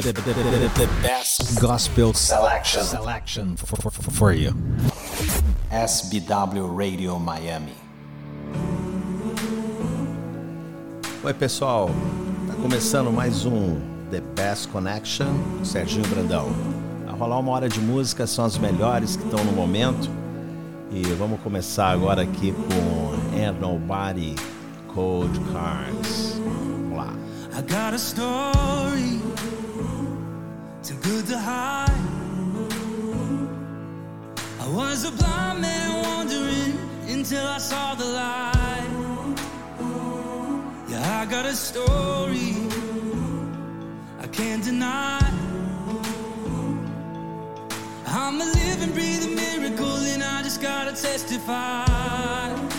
the, the, the, the best gospel selection, selection for, for, for, for you. SBW Radio Miami. Oi, pessoal. Tá começando mais um The Best Connection, Serginho Brandão. Vai rolar uma hora de música, são as melhores que estão no momento. E vamos começar agora aqui com And Nobody Cold Cards. Vamos lá. I got a story. too good to hide. I was a blind man wandering until I saw the light. Yeah, I got a story I can't deny. I'm a living, breathing miracle, and I just gotta testify.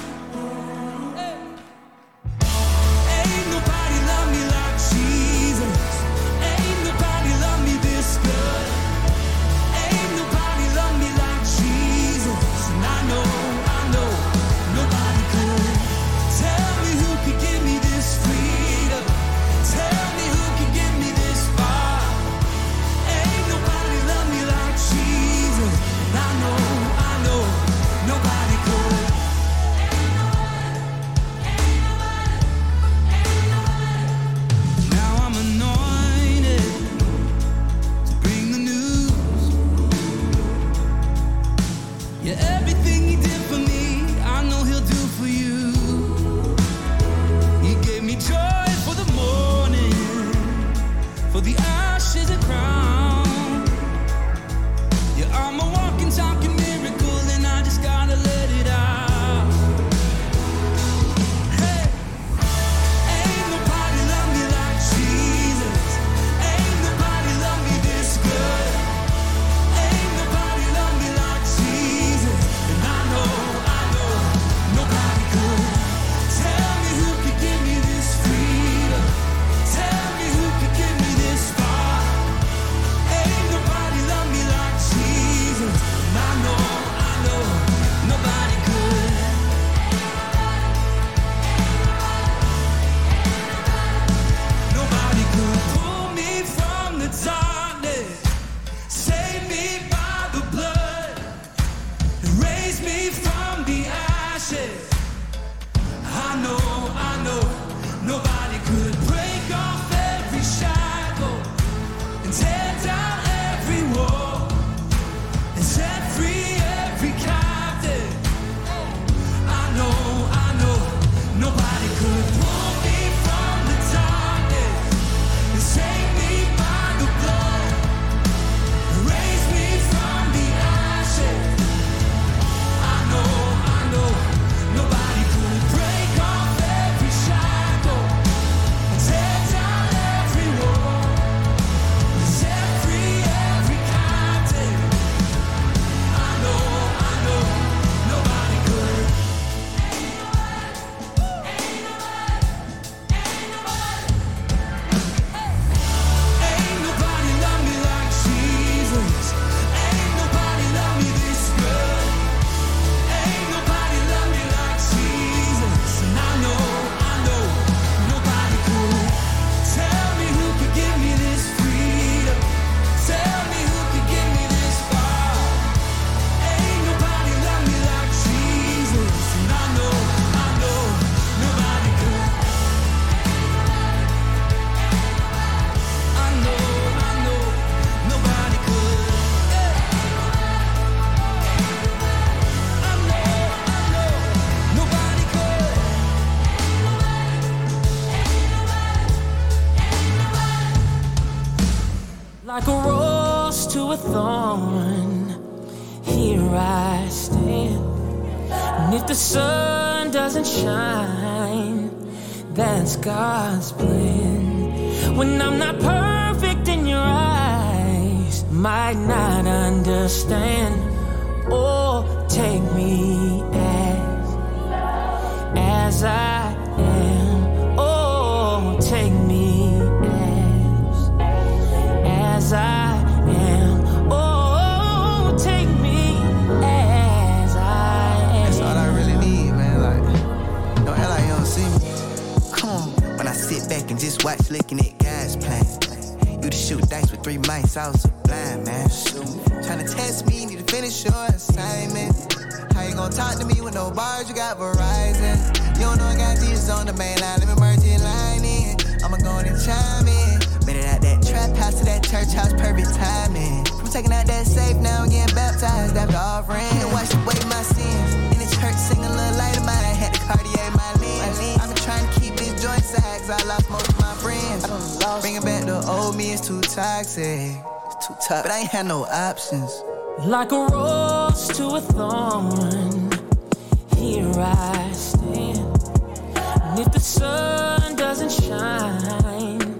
If the sun doesn't shine,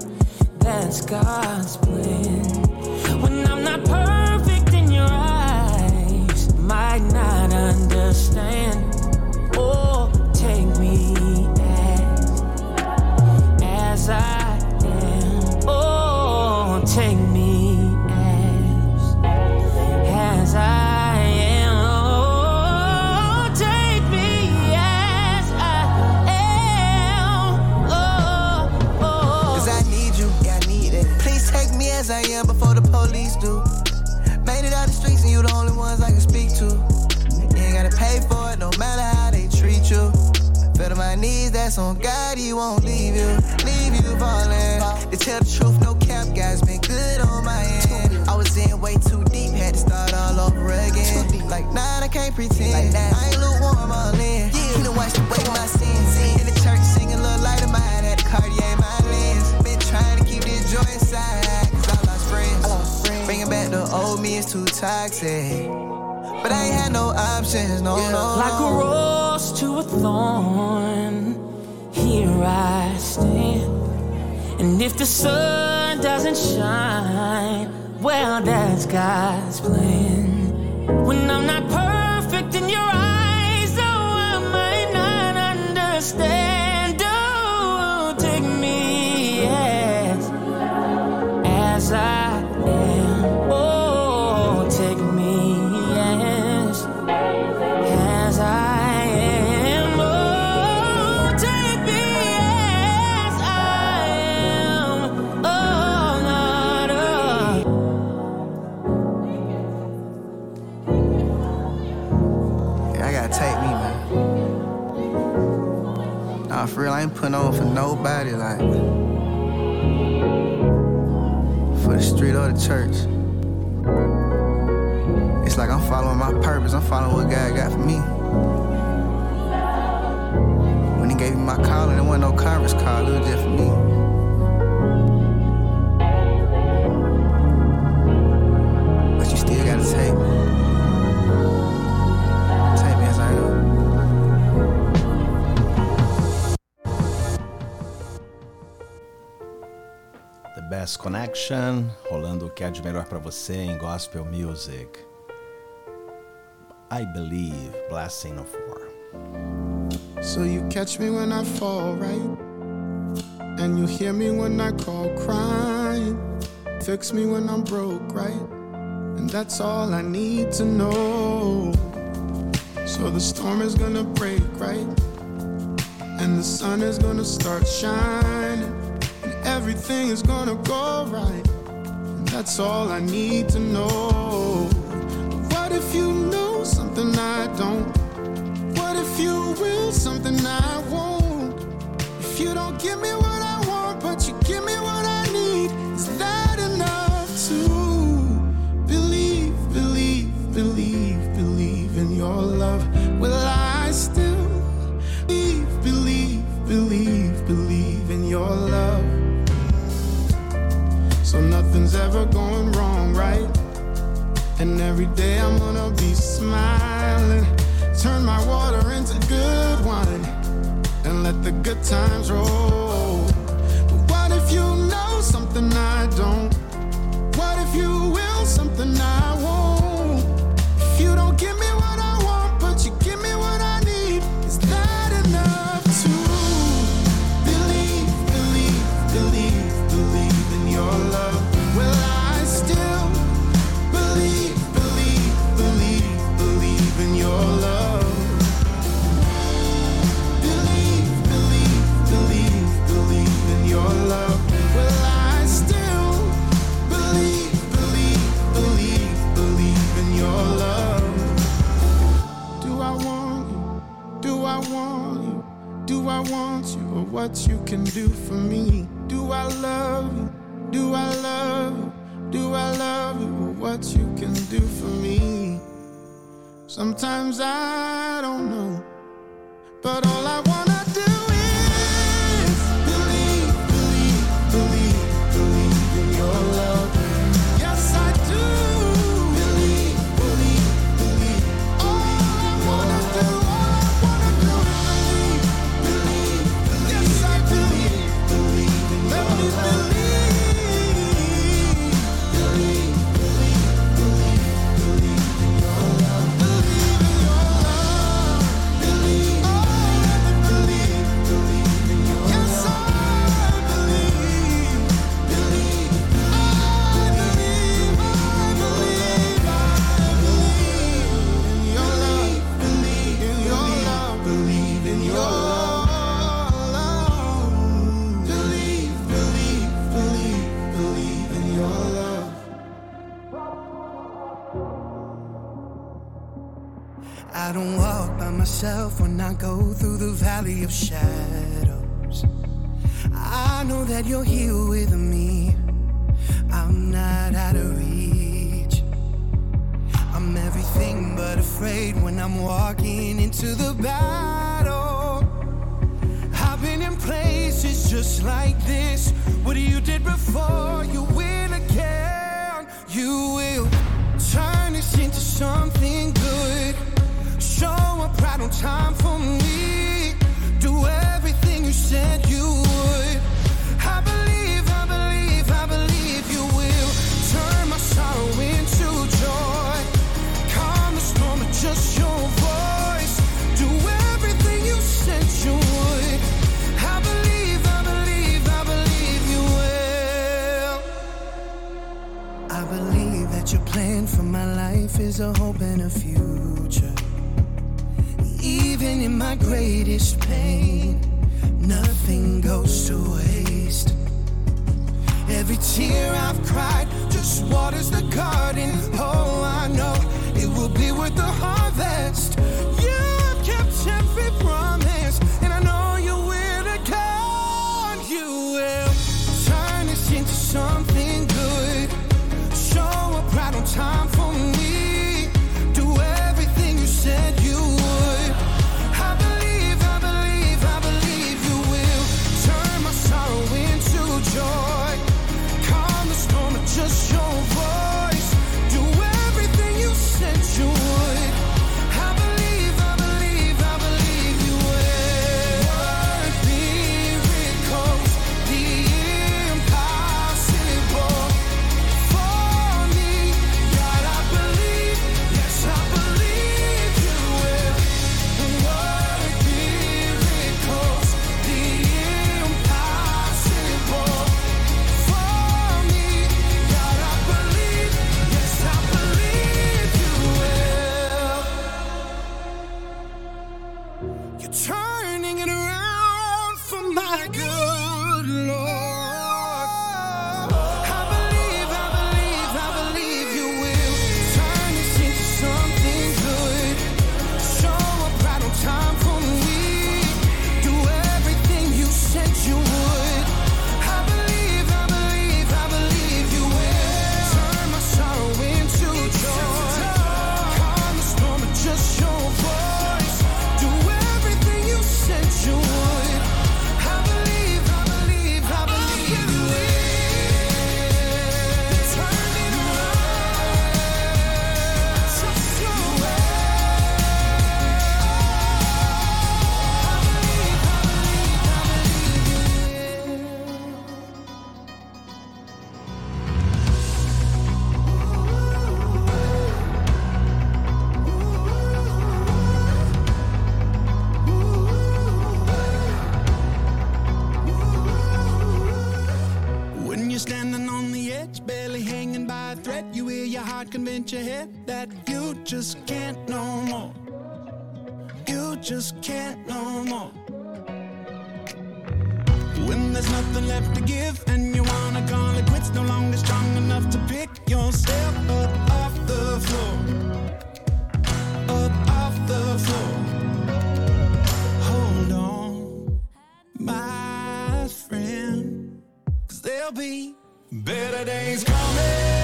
that's God's that's on God, he won't leave you, leave you falling. To tell the truth, no cap, guys been good on my end. I was in way too deep, had to start all over again. Like, nah, I can't pretend. I ain't lukewarm all in. You done washed away my sins. In the church, singing a little light of mine, had to Cartier my lens. Been trying to keep this joy inside, cause I lost friends. Bringing back the old me is too toxic. But I ain't had no options, no, no. Like a rose to a thorn, here I stand. And if the sun doesn't shine, well, that's God's plan. When I'm not perfect in your eyes, For real, I ain't putting on for nobody, like. For the street or the church. It's like I'm following my purpose, I'm following what God got for me. When He gave me my calling, there wasn't no conference call, it was just for me. Best Connection, rolando o que há de melhor pra você em gospel music. I Believe, Blessing of War. So you catch me when I fall, right? And you hear me when I call crying. Fix me when I'm broke, right? And that's all I need to know. So the storm is gonna break, right? And the sun is gonna start shining. Everything is gonna go right. And that's all I need to know. What if you know something I don't? What if you will something I won't? If you don't give me what I want, but you give me what nothing's ever going wrong, right? And every day I'm gonna be smiling. Turn my water into good wine and let the good times roll. But what if you know something I don't? What you can do for me. Do I love you? Do I love you? Do I love you? or What you can do for me? Sometimes I don't know, but all I wanna I don't walk by myself when I go through the valley of shadows. I know that you're here with me. I'm not out of reach. I'm everything but afraid when I'm walking into the battle. I've been in places just like this. What you did before, you will again. You will turn this into something good. Show up right on time for me. Do everything you said you would. I believe, I believe, I believe you will. Turn my sorrow into joy. Calm the storm with just your voice. Do everything you said you would. I believe, I believe, I believe you will. I believe that your plan for my life is a hope and a future. Even in my greatest pain, nothing goes to waste. Every tear I've cried just waters the garden. Oh, I know it will be worth the harvest. You've kept every promise, Better days coming.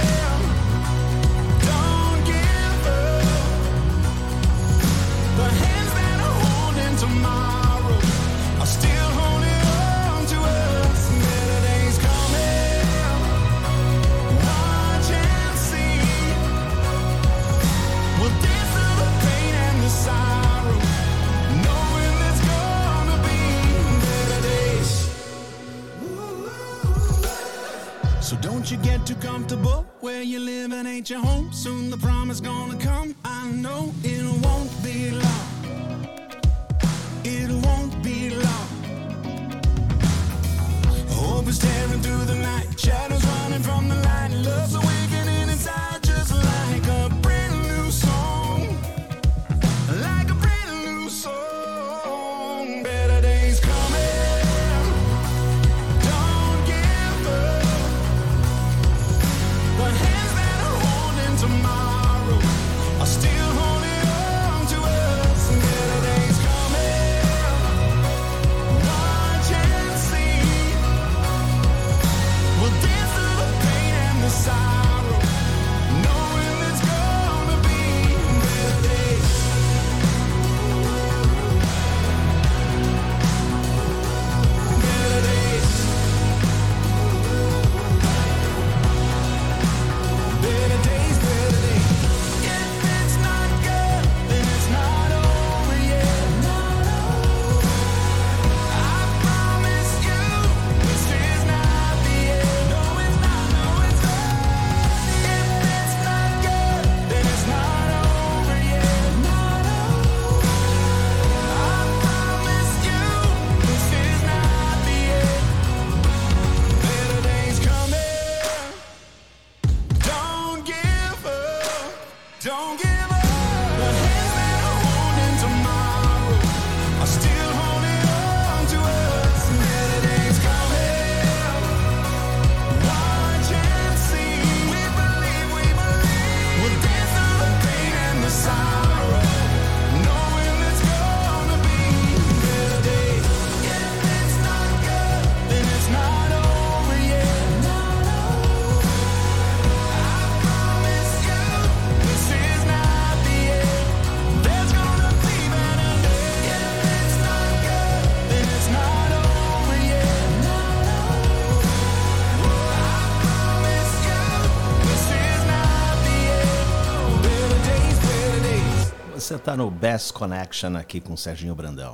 está no Best Connection aqui com o Serginho Brandão.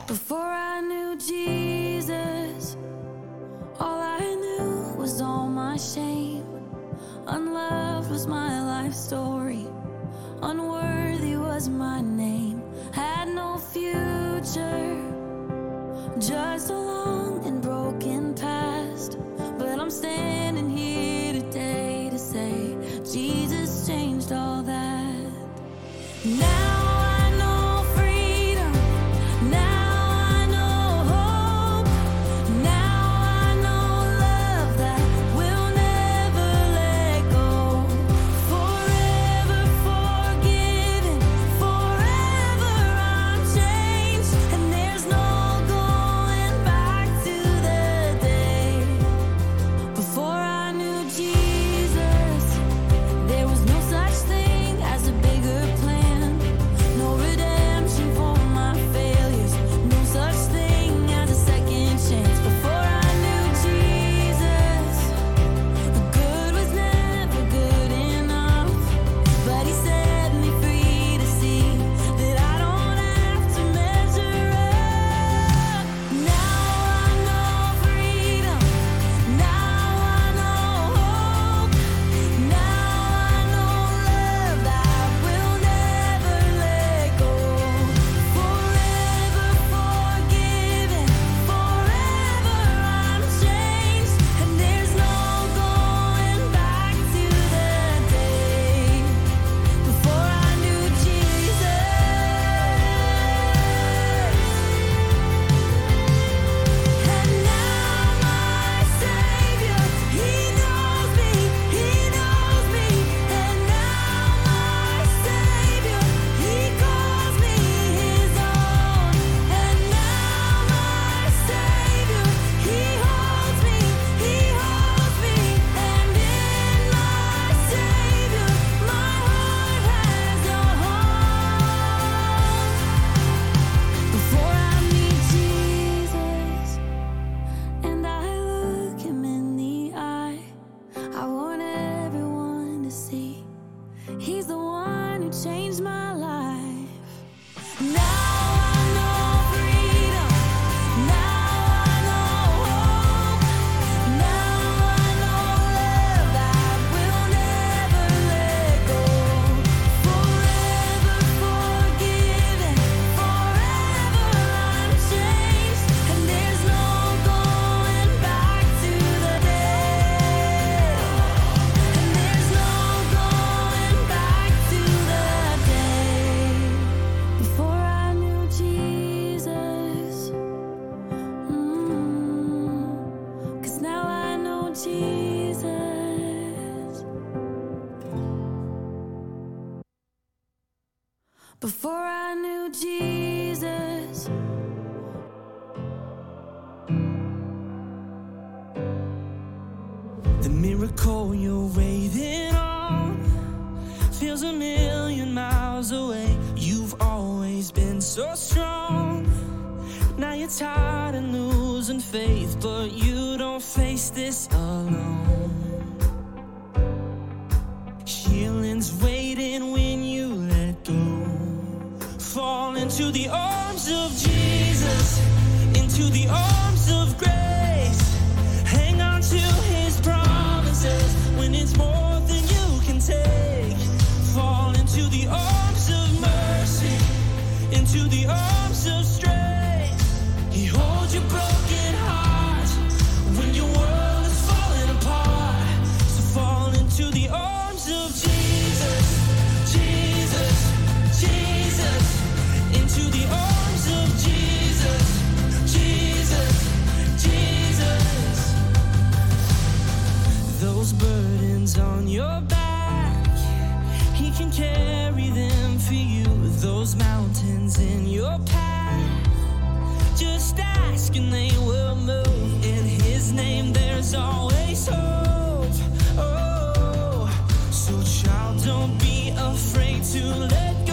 they will move. In His name, there's always hope. Oh, so child, don't be afraid to let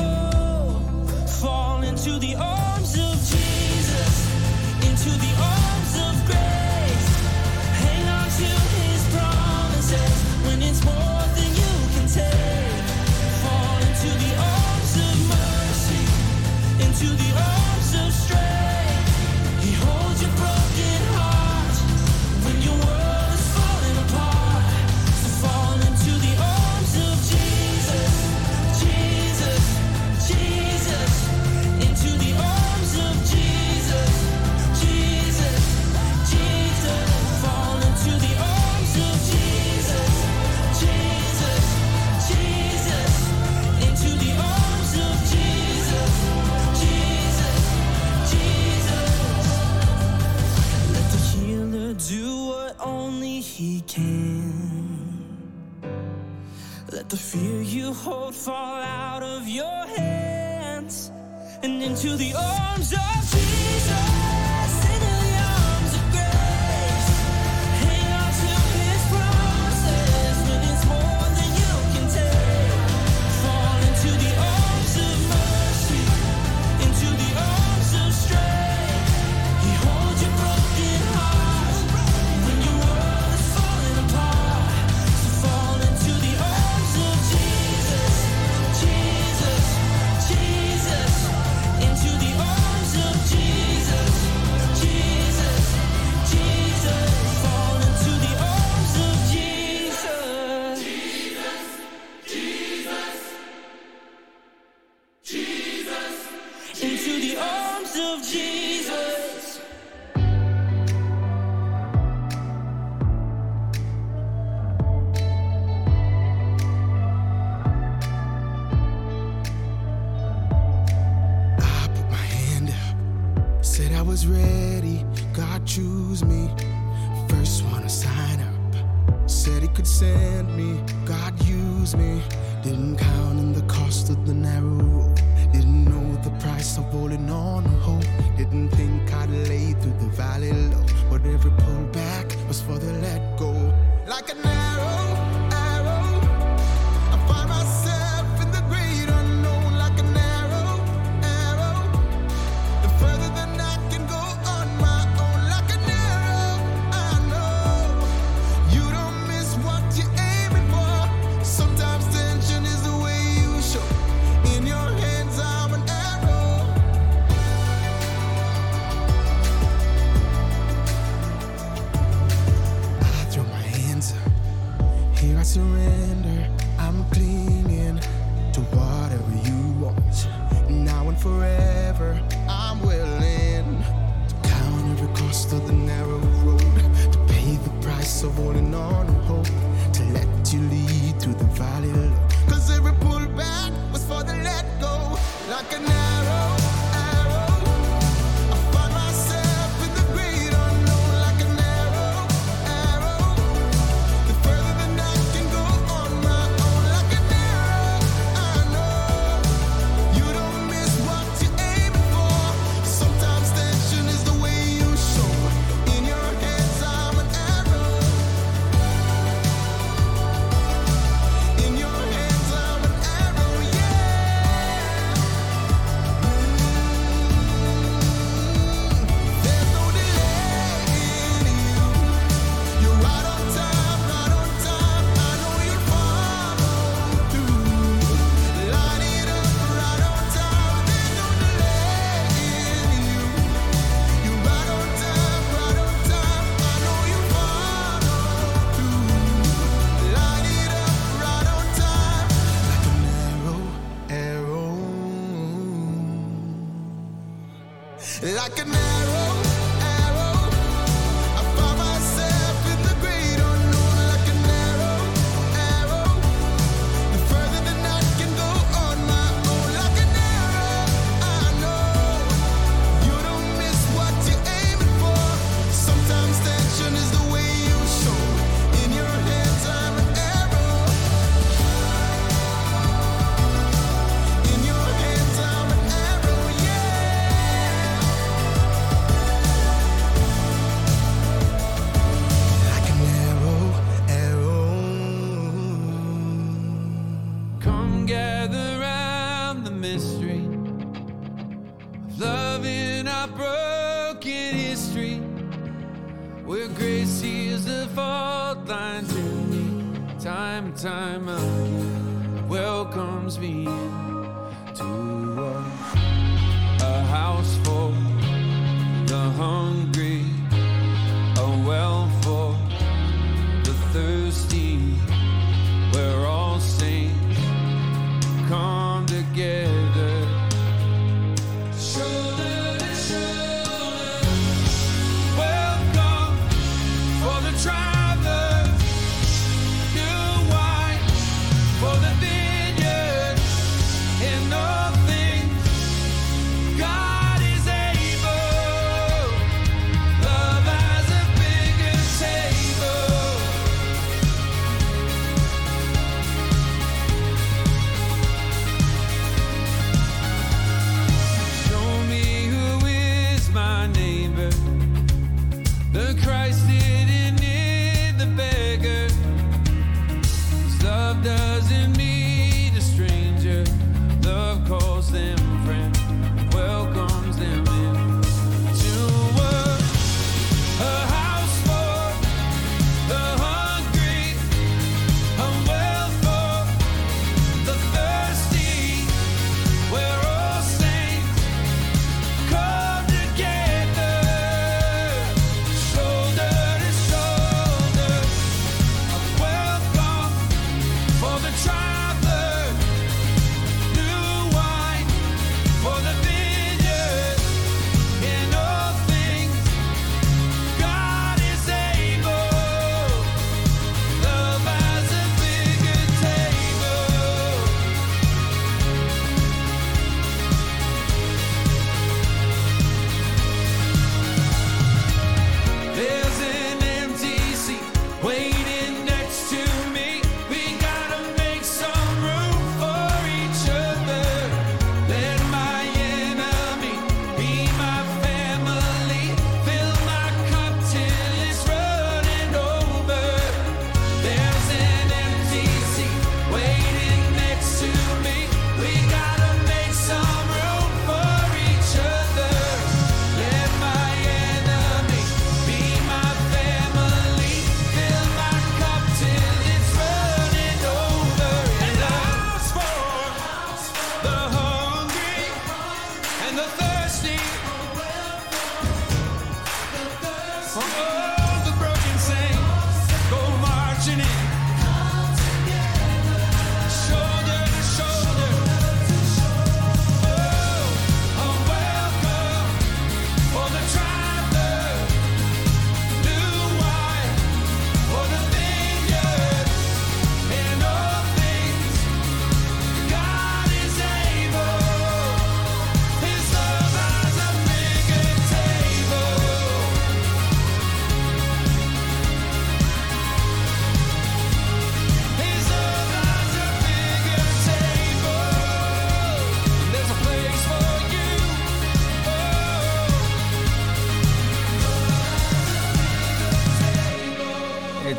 he can. Let the fear you hold fall out of your hands and into the arms of Jesus.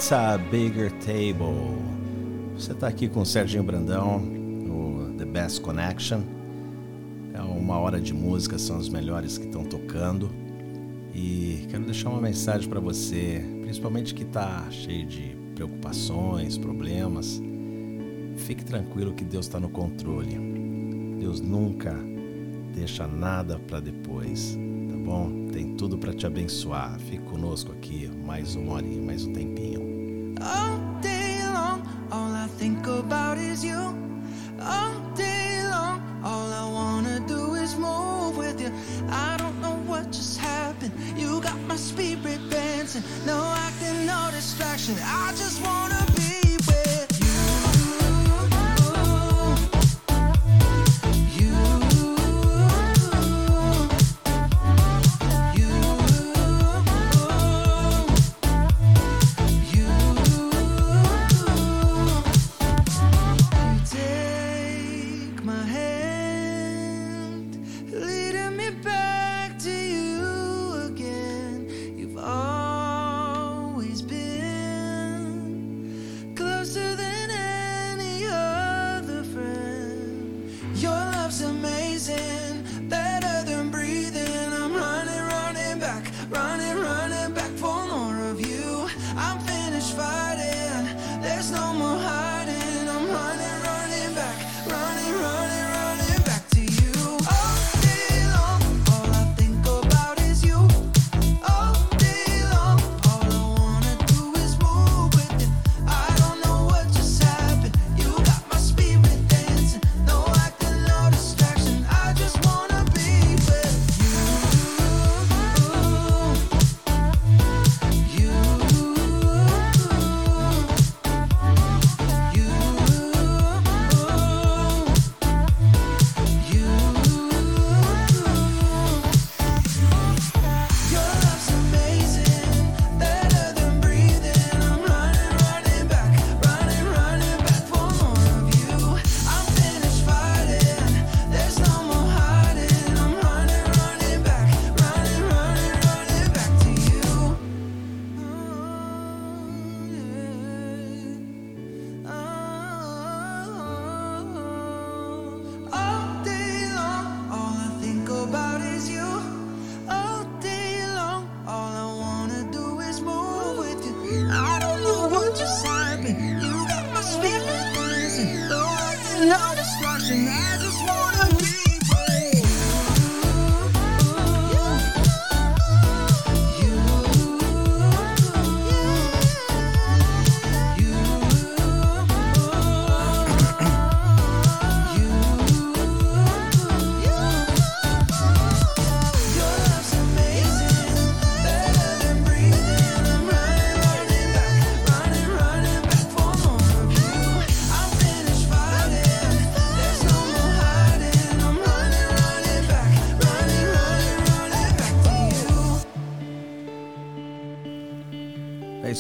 It's a Bigger Table. Você está aqui com o Serginho Brandão, no The Best Connection. É uma hora de música, são os melhores que estão tocando. E quero deixar uma mensagem para você, principalmente que está cheio de preocupações, problemas. Fique tranquilo que Deus está no controle. Deus nunca deixa nada para depois, tá bom? Tem tudo para te abençoar. Fique conosco aqui mais uma horinha, mais um tempinho. all day long. All I think about is you all day long. All I wanna do is move with you. I don't know what just happened. You got my spirit dancing. No acting, no distraction. I just want.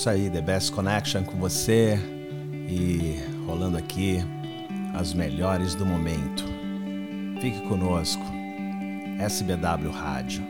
Isso aí, The Best Connection com você e rolando aqui as melhores do momento. Fique conosco. SBW Rádio.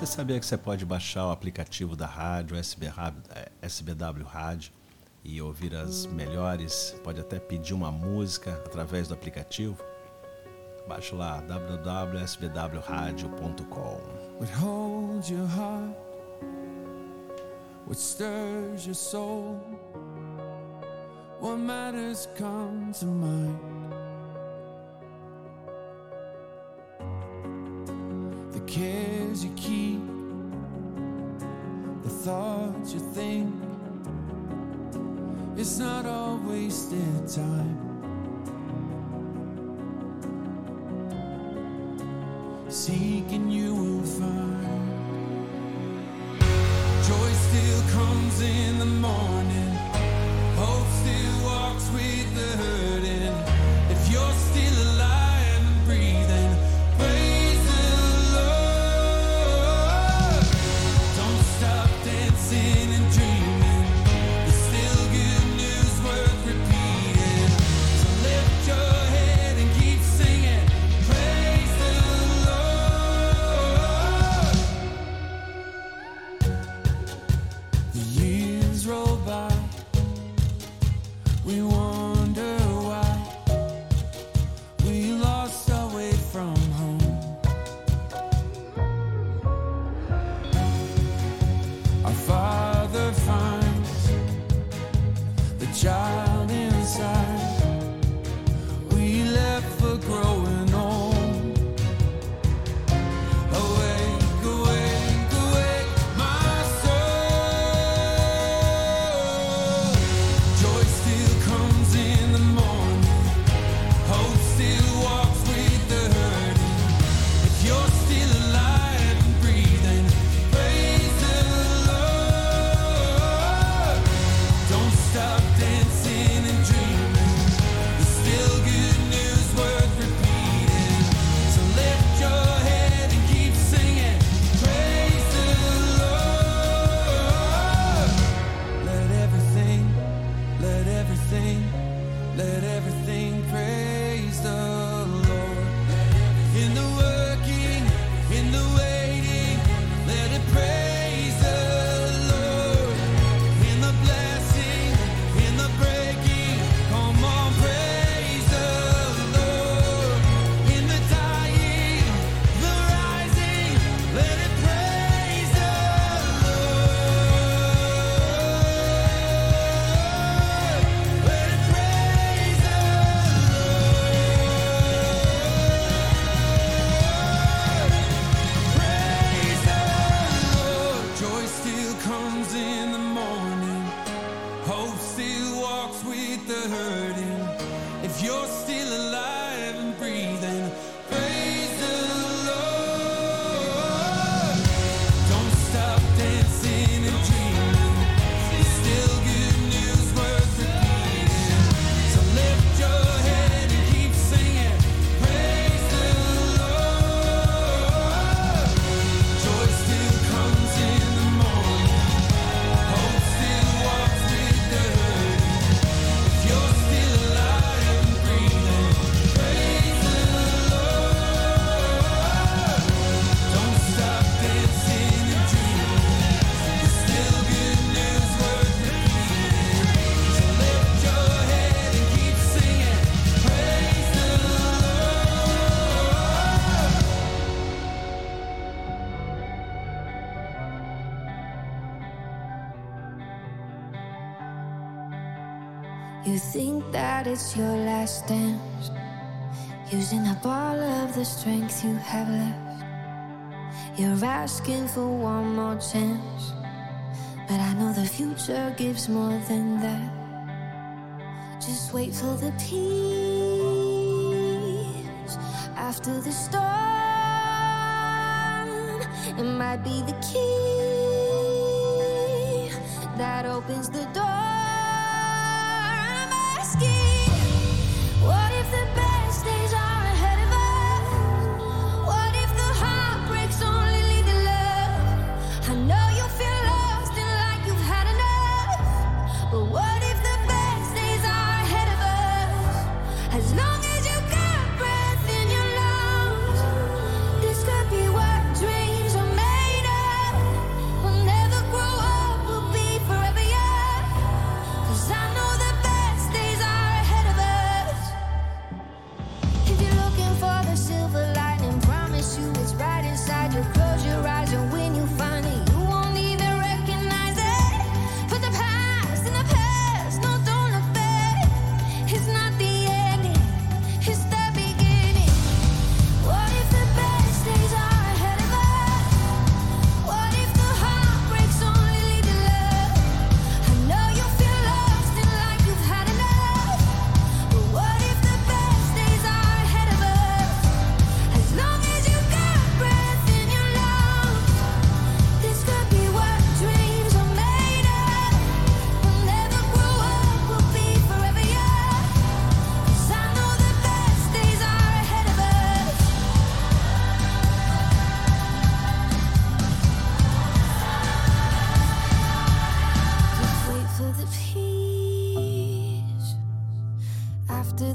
Você sabia que você pode baixar o aplicativo da rádio, SBW eh, Rádio, e ouvir as melhores? Pode até pedir uma música através do aplicativo. Baixe lá www.sbwradio.com. What holds your heart? What stirs your soul? What matters come to mind? cares you keep, the thoughts you think. It's not all wasted time. See it's your last dance. Using up all of the strength you have left. You're asking for one more chance. But I know the future gives more than that. Just wait for the peace after the storm. It might be the key that opens the door.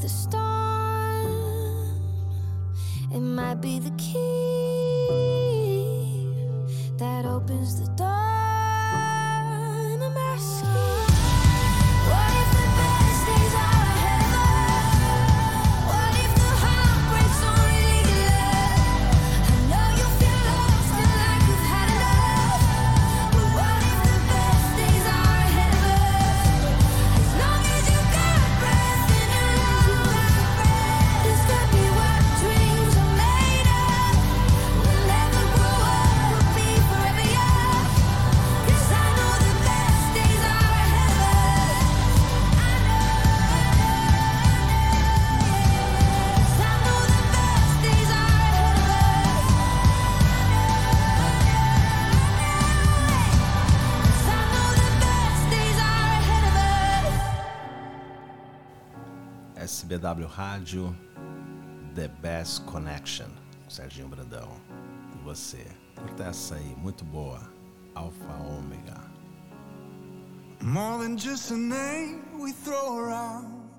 Storm. It might be the key SBW Rádio, The Best Connection, Serginho Brandão. E você? Curta essa aí, muito boa. Alfa Ômega. More than just a name we throw around.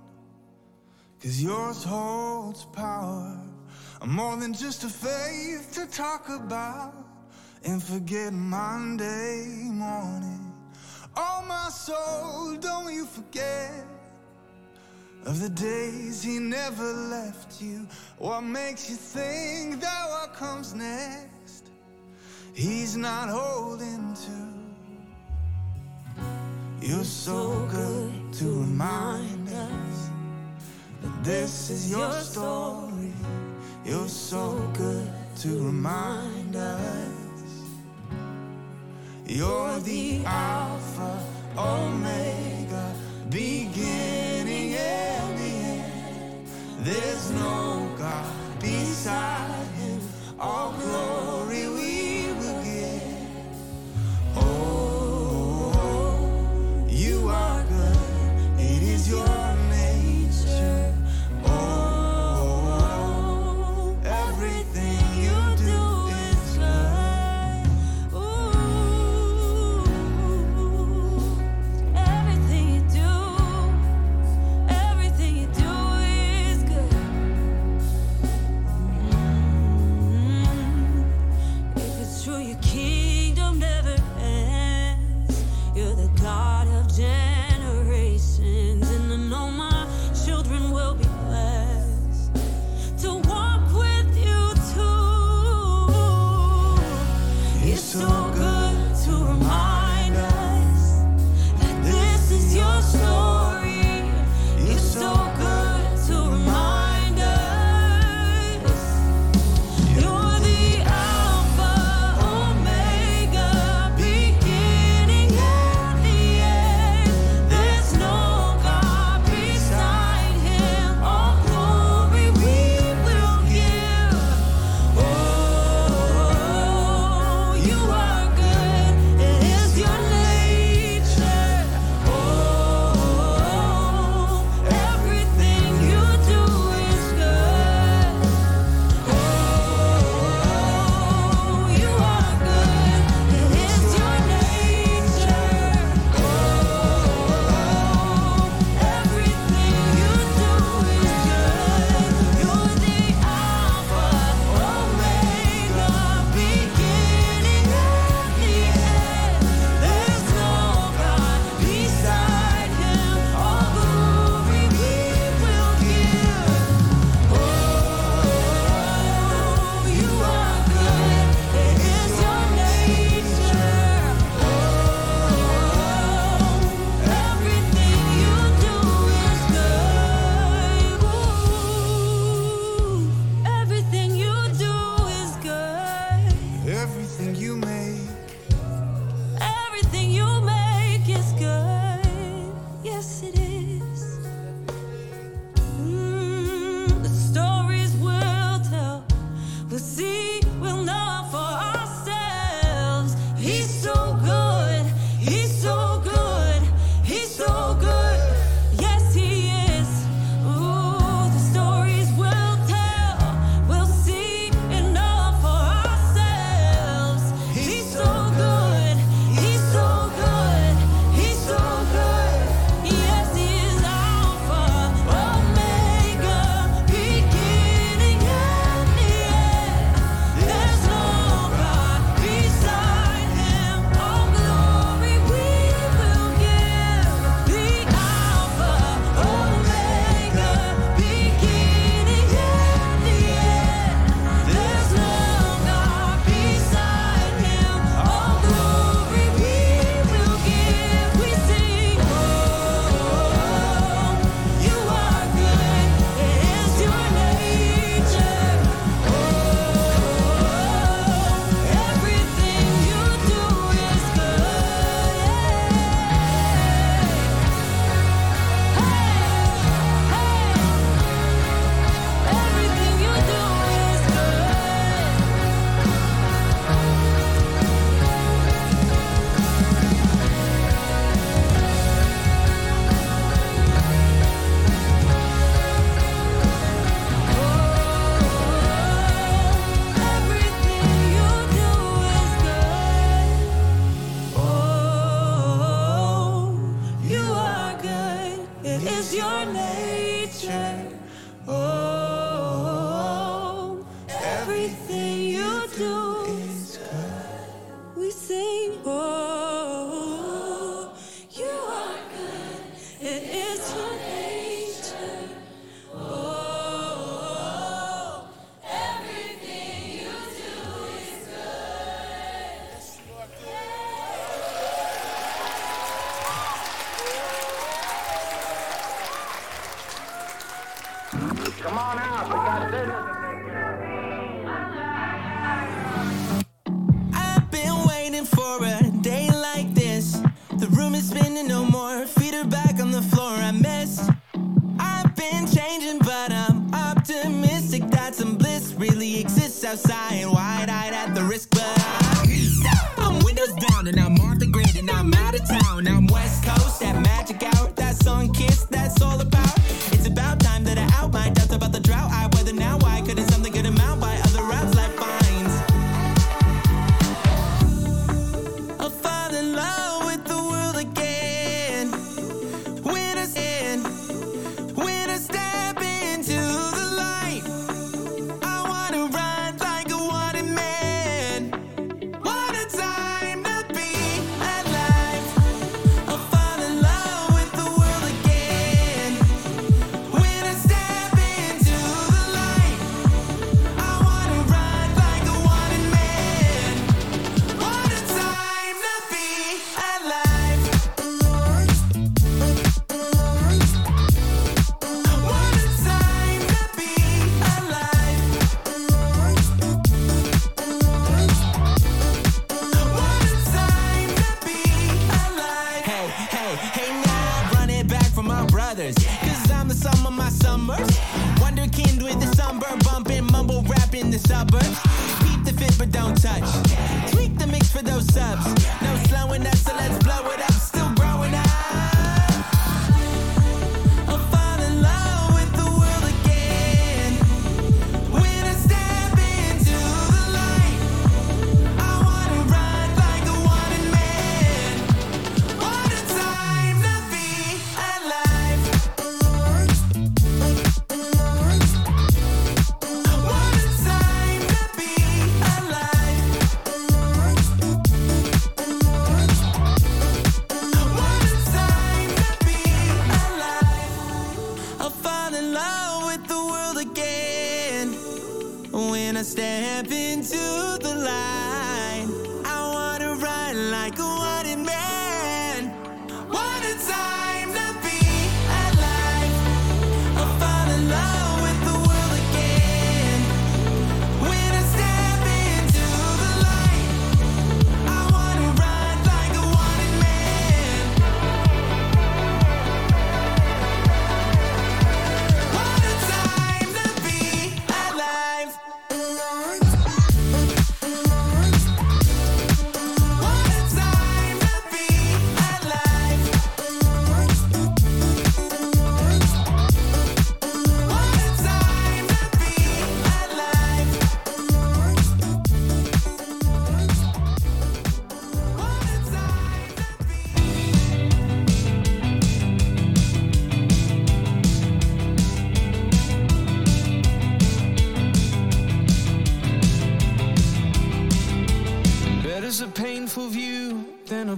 Cause yours holds power. More than just a faith to talk about and forget Monday morning. Oh, my soul, don't you forget of the days he never left you. What makes you think that what comes next he's not holding to? You're so good to remind us that this is your story. You're so good to remind us. You're the Alpha, Omega, beginning. There's no God beside Him. All glory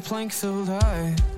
than a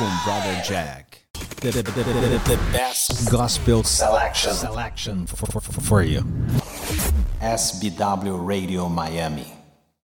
Welcome, Brother Jack. The, the, the, the best gospel selection, selection for, for, for, for you. SBW Radio Miami.